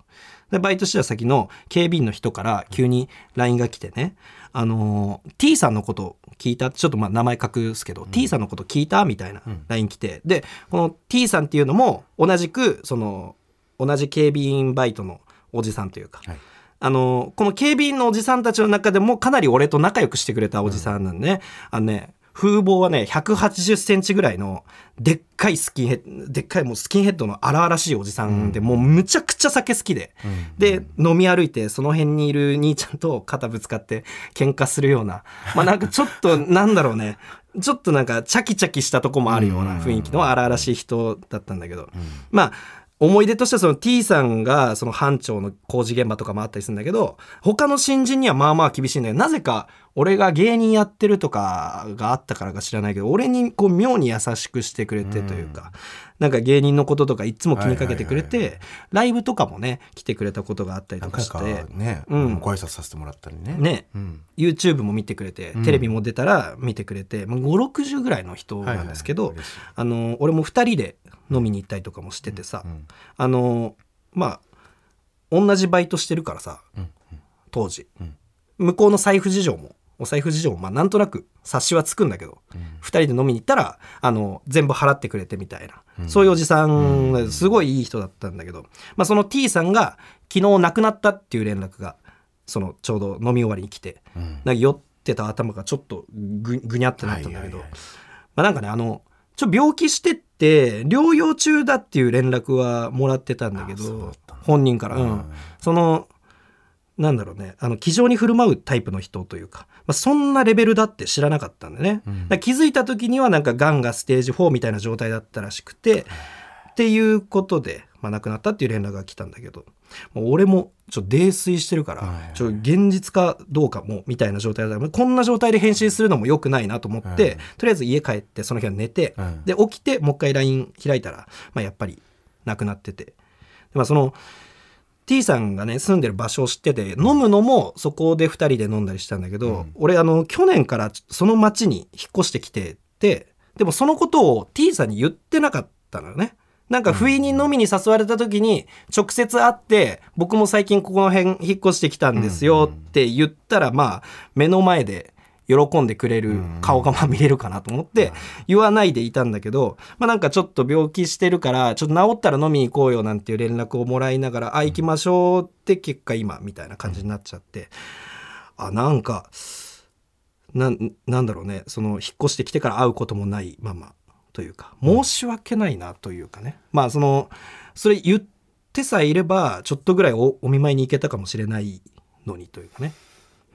でバイトしてた先の警備員の人から急に LINE が来てね「あのー T さんのこと聞いた?」ちょっとまあ名前隠すけど、T さんのこと聞いたみたいな LINE 来てでこの T さんっていうのも同じくその同じ警備員バイトのおじさんというか、はい。あのこの警備員のおじさんたちの中でもかなり俺と仲良くしてくれたおじさんなんでね、あのね風貌はね180センチぐらいのでっかいスキンヘッドでっかいもうスキンヘッドの荒々しいおじさんで、もうむちゃくちゃ酒好きで、で飲み歩いてその辺にいる兄ちゃんと肩ぶつかって喧嘩するような。まあなんかちょっと なんだろうね。ちょっとなんかチャキチャキしたとこもあるような雰囲気の荒々しい人だったんだけど、まあ思い出としてはその T さんがその班長の工事現場とかもあったりするんだけど他の新人にはまあまあ厳しいんだけどなぜか俺が芸人やってるとかがあったからか知らないけど俺にこう妙に優しくしてくれてというか、なんか芸人のこととかいつも気にかけてくれて、ライブとかもね来てくれたことがあったりと何か回して。かね、うん。ご挨拶させてもらったりね。ね、うん、YouTube も見てくれて、テレビも出たら見てくれて、まあ、560ぐらいの人なんですけど、はいはい。あの俺も2人で飲みに行ったりとかもしててさ、うん。あのまあ同じバイトしてるからさ、うん。当時、うん。向こうの財布事情もお財布事情もまあなんとなく察しはつくんだけど、二人で飲みに行ったらあの全部払ってくれてみたいな、そういうおじさんですごいいい人だったんだけど、まあ、その T さんが昨日亡くなったっていう連絡がそのちょうど飲み終わりに来て、なんか酔ってた頭がちょっとぐぐにゃってなったんだけど、はいはいはい。まあ、なんかねあのちょ病気してって療養中だっていう連絡はもらってたんだけど本人から、うん。うん。そのなんだろうね。あの気丈に振る舞うタイプの人というか、まあ、そんなレベルだって知らなかったんでね、だから気づいた時にはなんかがんがステージ4みたいな状態だったらしくてっていうことで、まあ、亡くなったっていう連絡が来たんだけど。もう俺もちょっと泥酔してるから、ちょっと現実かどうかもみたいな状態だったこんな状態で返信するのも良くないなと思って、はい。とりあえず家帰ってその日は寝て、うんで起きてもう一回 LINE 開いたら、まあ、やっぱり亡くなってて。で、まあ、その T さんがね住んでる場所を知ってて飲むのもそこで2人で飲んだりしたんだけど、うん俺あの去年からその町に引っ越してきててでもそのことを T さんに言ってなかったのよね。なんか不意に飲みに誘われた時に直接会って僕も最近ここの辺引っ越してきたんですよって言ったらまあ目の前で喜んでくれる顔がまあ見れるかなと思って言わないでいたんだけどまあなんかちょっと病気してるからちょっと治ったら飲みに行こうよなんていう連絡をもらいながらあ行きましょうって結果今みたいな感じになっちゃってあなんかなんなんだろうね。その引っ越してきてから会うこともないままというか申し訳ないなというかね、まあそのそれ言ってさえいればちょっとぐらいおお見舞いに行けたかもしれないのにというかね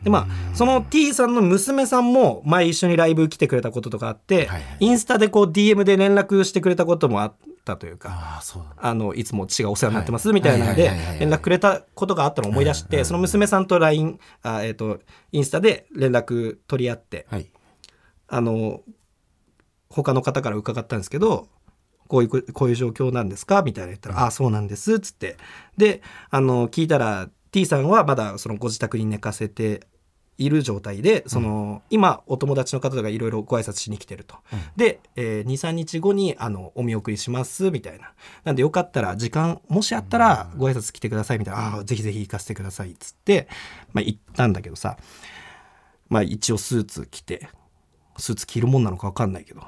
でまあその T さんの娘さんも前一緒にライブ来てくれたこととかあって、はいはい。インスタでこう DM で連絡してくれたこともあったというかああそうあのいつも父がお世話になってますはいみたいなのではい。はいはいはい連絡くれたことがあったのを思い出してその娘さんと LINE あ、えー、とインスタで連絡取り合ってはい。あの他の方から伺ったんですけどこういうこういう状況なんですか？みたいな言ったら「ああそうなんです」っつって。であの聞いたら T さんはまだそのご自宅に寝かせている状態でその、今お友達の方がいろいろご挨拶しに来てると、で、えー、23日後にあのお見送りしますみたいな。なんでよかったら時間もしあったらご挨拶来てくださいみたいな「ああぜひぜひ行かせてください」っつって、まあ、行ったんだけどさ。まあ一応スーツ着てスーツ着るもんなのか分かんないけど、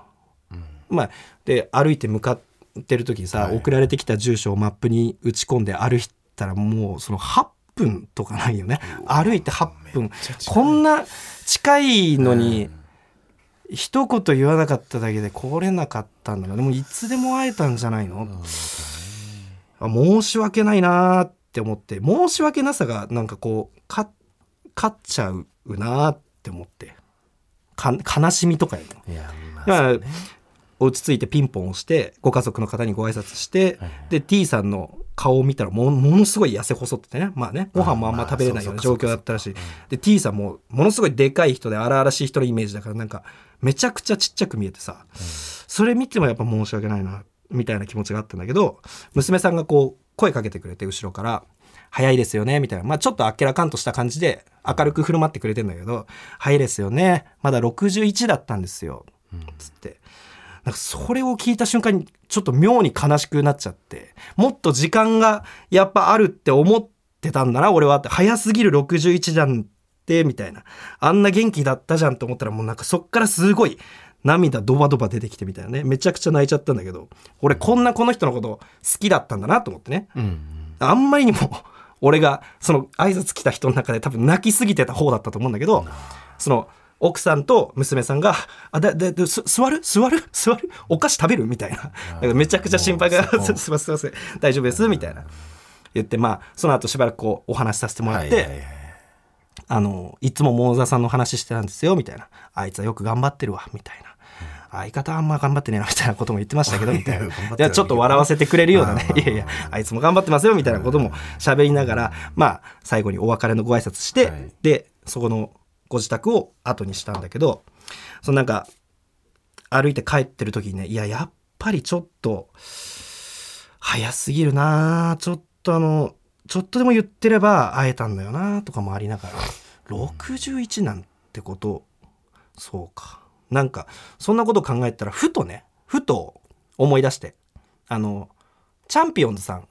まあで歩いて向かってる時にさ、はい。送られてきた住所をマップに打ち込んで歩いたらもうその8分とかないよね。歩いて8分。こんな近いのに、一言言わなかっただけで来れなかったんだでもいつでも会えたんじゃないの、あ申し訳ないなーって思って。申し訳なさがなんかこうか勝っちゃうなーって思って。か悲しみとかよりもだから落ち着いてピンポンをしてご家族の方にご挨拶して、はい。で T さんの顔を見たらもものすごい痩せ細っててね。まあねご飯もあんま食べれないような状況だったらしい。で T さんもものすごいでかい人で荒々しい人のイメージだからなんかめちゃくちゃちっちゃく見えてさ、それ見てもやっぱ申し訳ないなみたいな気持ちがあったんだけど娘さんがこう声かけてくれて後ろから「早いですよね」みたいな。まあちょっとあっけらかんとした感じで明るく振る舞ってくれてんだけど「早いですよねまだ61だったんですよ」つって。なんかそれを聞いた瞬間にちょっと妙に悲しくなっちゃってもっと時間がやっぱあるって思ってたんだな俺はって。早すぎる61じゃんってみたいな。あんな元気だったじゃんと思ったらもうなんかそっからすごい涙ドバドバ出てきてみたいなね。めちゃくちゃ泣いちゃったんだけど俺こんなこの人のこと好きだったんだなと思ってね。うんあんまりにも俺がその挨拶来た人の中で多分泣きすぎてた方だったと思うんだけどその奥さんと娘さんが「あだだだす座る？座る？座る？お菓子食べる?」みたいな。なんかめちゃくちゃ心配が「もうすいませんすいません。大丈夫です」みたいな。言ってまあその後しばらくこうお話しさせてもらって、はいはいはい。あのいつも桃沢さんの話してたんですよみたいな。あいつはよく頑張ってるわみたいな。相方はあんま頑張ってねえなみたいなことも言ってましたけどみたいな。いやちょっと笑わせてくれるようなね。まあ。いやいやあいつも頑張ってますよみたいなことも喋りながらまあ最後にお別れのご挨拶して、はい。でそこのご自宅を後にしたんだけどそのなんか歩いて帰ってる時にねいややっぱりちょっと早すぎるなちょっとあのちょっとでも言ってれば会えたんだよなとかもありながら61なんてことそうか。なんかそんなこと考えたらふとねふと思い出してあのチャンピオンズさん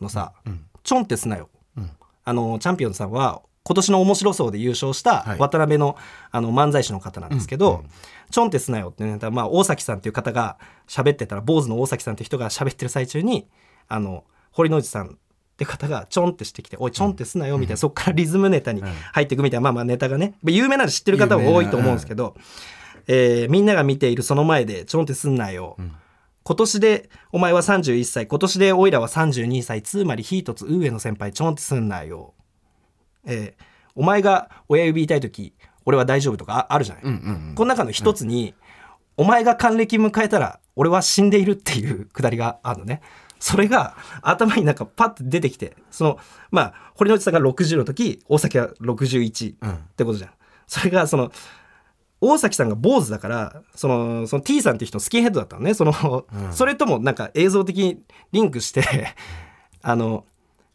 のさ「ちょんってすなよ」うん。あのチャンピオンズさんは今年の面白そうで優勝したはい。渡辺のあの漫才師の方なんですけど、ちょんってすなよってネタ、まあ、大崎さんっていう方が喋ってたら坊主の大崎さんっていう人が喋ってる最中にあの堀之内さんって方がちょんってしてきて「おいちょんってすなよ」みたいな、そこからリズムネタに入っていくみたいな、まあまあネタがね。有名なんで知ってる方は多いと思うんですけど、えーみんなが見ているその前でちょんってすんなよ、今年でお前は31歳。今年でおいらは32歳。つまりヒートツ上の先輩ちょんってすんなよ、えーお前が親指痛い時俺は大丈夫とかああるじゃない、うんうんこの中の一つに、お前が還暦迎えたら俺は死んでいるっていう くだりがあるのね。それが頭になんかパッと出てきてそのまあ堀之内さんが60の時大崎は61ってことじゃん、それがその大崎さんが坊主だからそのその T さんっていう人のスキンヘッドだったのね。その、それともなんか映像的にリンクしてあの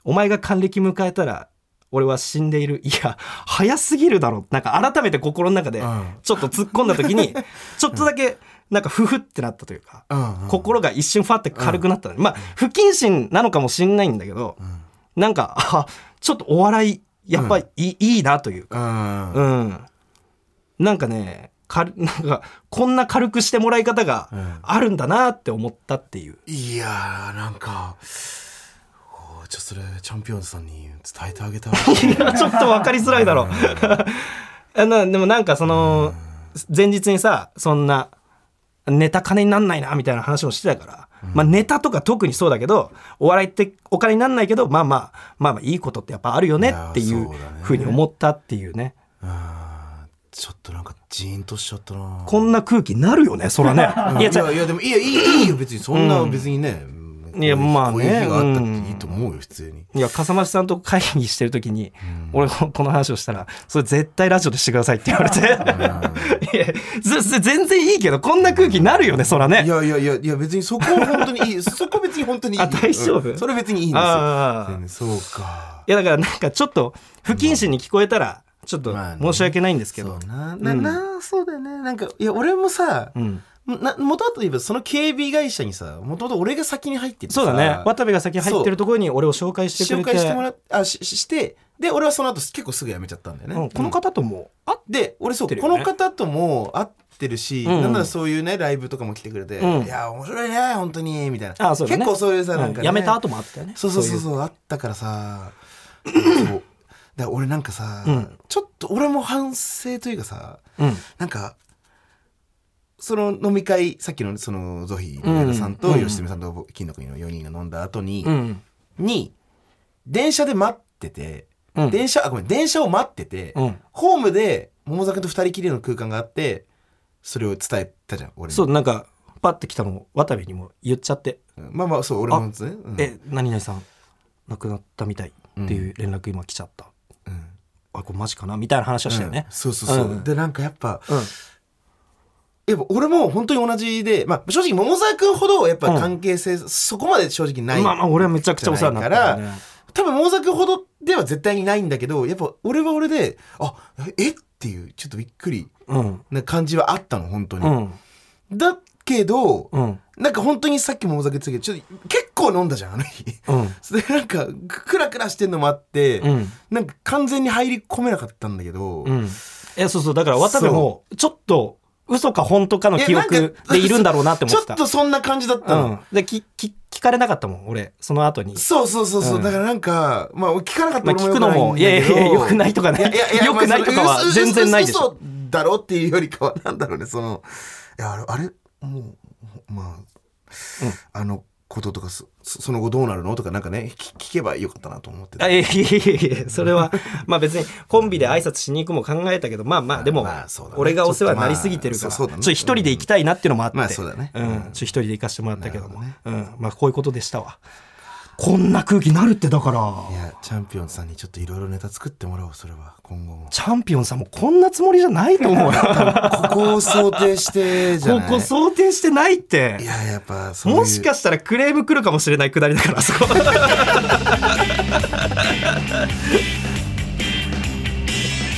お前が還暦迎えたら俺は死んでいる。いや早すぎるだろ。なんか改めて心の中でうん。ちょっと突っ込んだ時に ちょっとだけなんかフフってなったというか、心が一瞬ファって軽くなったの、まあ不謹慎なのかもしんないんだけど、なんかあちょっとお笑いやっぱりいい,、いいなというか。うん。うん。なんかね、かるなんかこんな軽くしてもらい方があるんだなって思ったっていう。いやーなんかちょっとそれチャンピオンズさんに伝えてあげたい。いやちょっと分かりづらいだろ。う。あのでもなんかその前日にさそんなネタ金になんないなみたいな話もしてたから、まあネタとか特にそうだけどお笑いってお金になんないけどまあまあまあまあいいことってやっぱあるよねっていいうふうに思ったっていうね。うんちょっとなんかジーンとしちゃったな。こんな空気になるよねそらね。うん。いいやいやでもいいよいいよ。別にそんな別にね、いやまあね。こういと思うよ普通に。いや笠間さんと会議してる時に、俺ここの話をしたら「それ絶対ラジオでしてください」って言われて。いや全然いいけどこんな空気になるよねそらね。いやいやいやいや別にそこは本当にいい。そこ別に本当にいい。あ大丈夫？うん。それ別にいいんですよ。そうか。いやだからなんかちょっと不謹慎に聞こえたらちょっとまあね。申し訳ないんですけど、そうな。な、なそうだよね。なんかいや俺もさ、んなもともと言えばその警備会社にさもともと俺が先に入っててさそうだね。渡部が先入ってるところに俺を紹介してくれ紹て介してもらっあしししてで俺はその後結構すぐ辞めちゃったんだよね、うん。この方ともあで俺そう、てるよね。この方とも会ってるし、うんなんならそういうねライブとかも来てくれて「うん。いや面白いね本当に」みたいな。あそうだね。結構そういうさなんか、ね。辞めた後もあったよね。そうそうそういそうあったからさ。そう。だから俺なんかさ、うん。ちょっと俺も反省というかさうん。なんかその飲み会さっきのそのゾヒの矢田さんとうん。吉住さんと金の国の4人が飲んだ後に、うん。に電車で待ってて、うん。電車あごめん電車を待ってて、うん。ホームで桃沢君と二人きりの空間があってそれを伝えたじゃん俺に。そうなんかパッて来たのを渡部にも言っちゃって。うん。まあまあそう俺もね、うん。え何々さん亡くなったみたいっていう連絡今来ちゃった、うん。あこれマジかなみたいな話をしたよね。うん、そうそうそう、うん。でなんかやっぱうんやっぱ俺も本当に同じで、まあ、正直桃沢君ほどやっぱ関係性、そこまで正直ないまあまあ俺はめちゃくちゃお世話になったからね。多分桃沢君ほどでは絶対にないんだけどやっぱ俺は俺であえ？っていうちょっとびっくりうん。な感じはあったの本当に、うん。だけど、うん。なんか本当にさっきも桃沢君言ってたけどちょっと結構飲んだじゃんあの日。うん。そ れでなんかクラクラしてんのもあって、うん。なんか完全に入り込めなかったんだけど、うん。いやそうそう。だから渡部もちょっと嘘か本当かの記憶かでいるんだろうなって思ってた。ちょっとそんな感じだったの、うん。できき聞かれなかったもん俺。その後に。そうそうそうそう、うん。だからなんかまあ聞かなかったまあ聞くのもいやいやいや良くないとかね。良くないとかは全然ないでしょ。だろっていうよりかはなんだろうね。そのいやあれあれもうまあ、あのこととかそその後どうなるのとかなんかね聞聞けばよかったなと思ってた。あいや いやいやいやそれはまあ別にコンビで挨拶しに行くも考えたけどまあまあでも俺がお世話になりすぎてるからちょ一人で行きたいなっていうのもあって。まあそうだね。うん。うんちょっと一人で行かせてもらったけども。なるうん。まあこういうことでしたわこんな空気になるってだから。いやチャンピオンさんにちょっといろいろネタ作ってもらおうそれは。今後も。チャンピオンさんもこんなつもりじゃないと思うよ。ここを想定してじゃこない？こ想定してないって。いややっぱそういう。もしかしたらクレーム来るかもしれないくだりだからあそこ。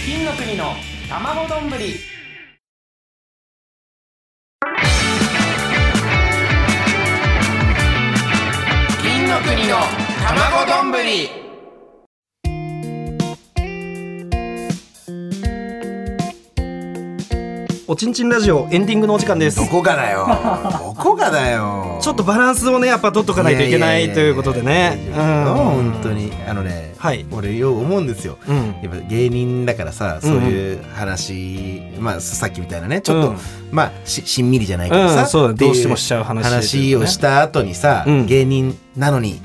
金の国の卵丼。ぶりの卵丼。ぶりおちんちんラジオエンディングのお時間です。どこがだよ。どこがだよ。ちょっとバランスをねやっぱ取っとかないといけないということでね。本当にあのね、はい、俺よう思うんですよ、うん、やっぱ芸人だからさそういう話、うん、まあさっきみたいなねちょっと、うん、まあししんみりじゃないけどさ、うん、うどうしてもしちゃう話、ね、話をした後にさ、芸人なのに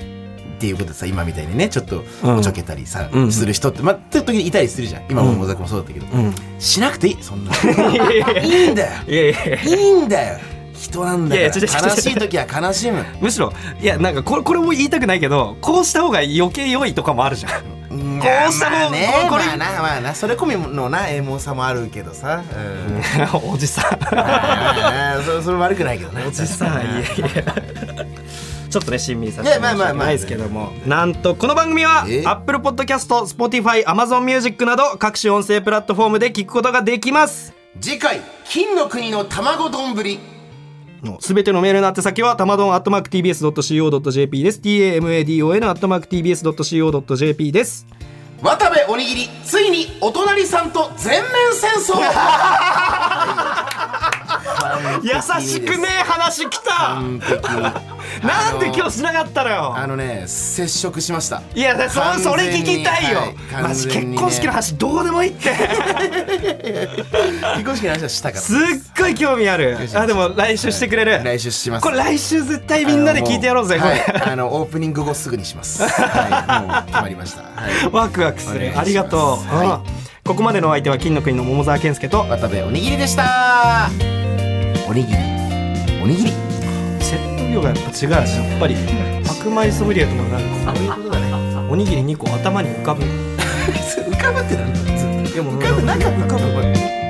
っていうことでさ今みたいにねちょっとうん。おちょけたりさ、うん。する人ってまあ時々いたりするじゃん。今も野崎もそうだったけど、うん。しなくていいそんな いいんだよ。いやいんだよ。人なんだいやいからや違う違う違う悲しい時は悲しむ。むしろいやなんかこれこれも言いたくないけどこうした方が余計良いとかもあるじゃん。ここうした方まあねこれ。まあなまあな。それ込みのなエモさもあるけどさ、うん。おじさん。それ悪くないけどねおじさんいやいやちょっとねしんみりさせていやまあまあまあ。ないですけど。もなんとこの番組はえ？Apple Podcast Spotify Amazon Music など各種音声プラットフォームで聞くことができます。次回金の国の卵丼。ぶりすべてのメールの宛先はたまどん atmarktbs.co.jp です。Tamadon atmarktbs.co.jp です。渡部おにぎりついにお隣さんと全面戦争優しくねえ話きた。なんで今日しなかったのよ。あのね接触しました。いやそそれ聞きたいよ、はいマジ結婚式の話どうでもいいって。結婚式の話はしたからす。っごい興味ある。あでも来週してくれる、来週します。これ来週絶対みんなで聞いてやろうぜこれ、はい、あのオープニング後すぐにします。はい、もう決まりました。はい、ワクワクする。ありがとう、はい。うん。ここまでのお相手は金の国の桃沢健介と渡部おにぎりでした。おにぎり、おにぎり。説得力がやっぱ違うしやっぱり白米ソムリエとかなんかそういうことだね。おにぎり2個頭に浮かぶ 浮かぶってなんだ。でも浮かぶ、なんか浮かぶ。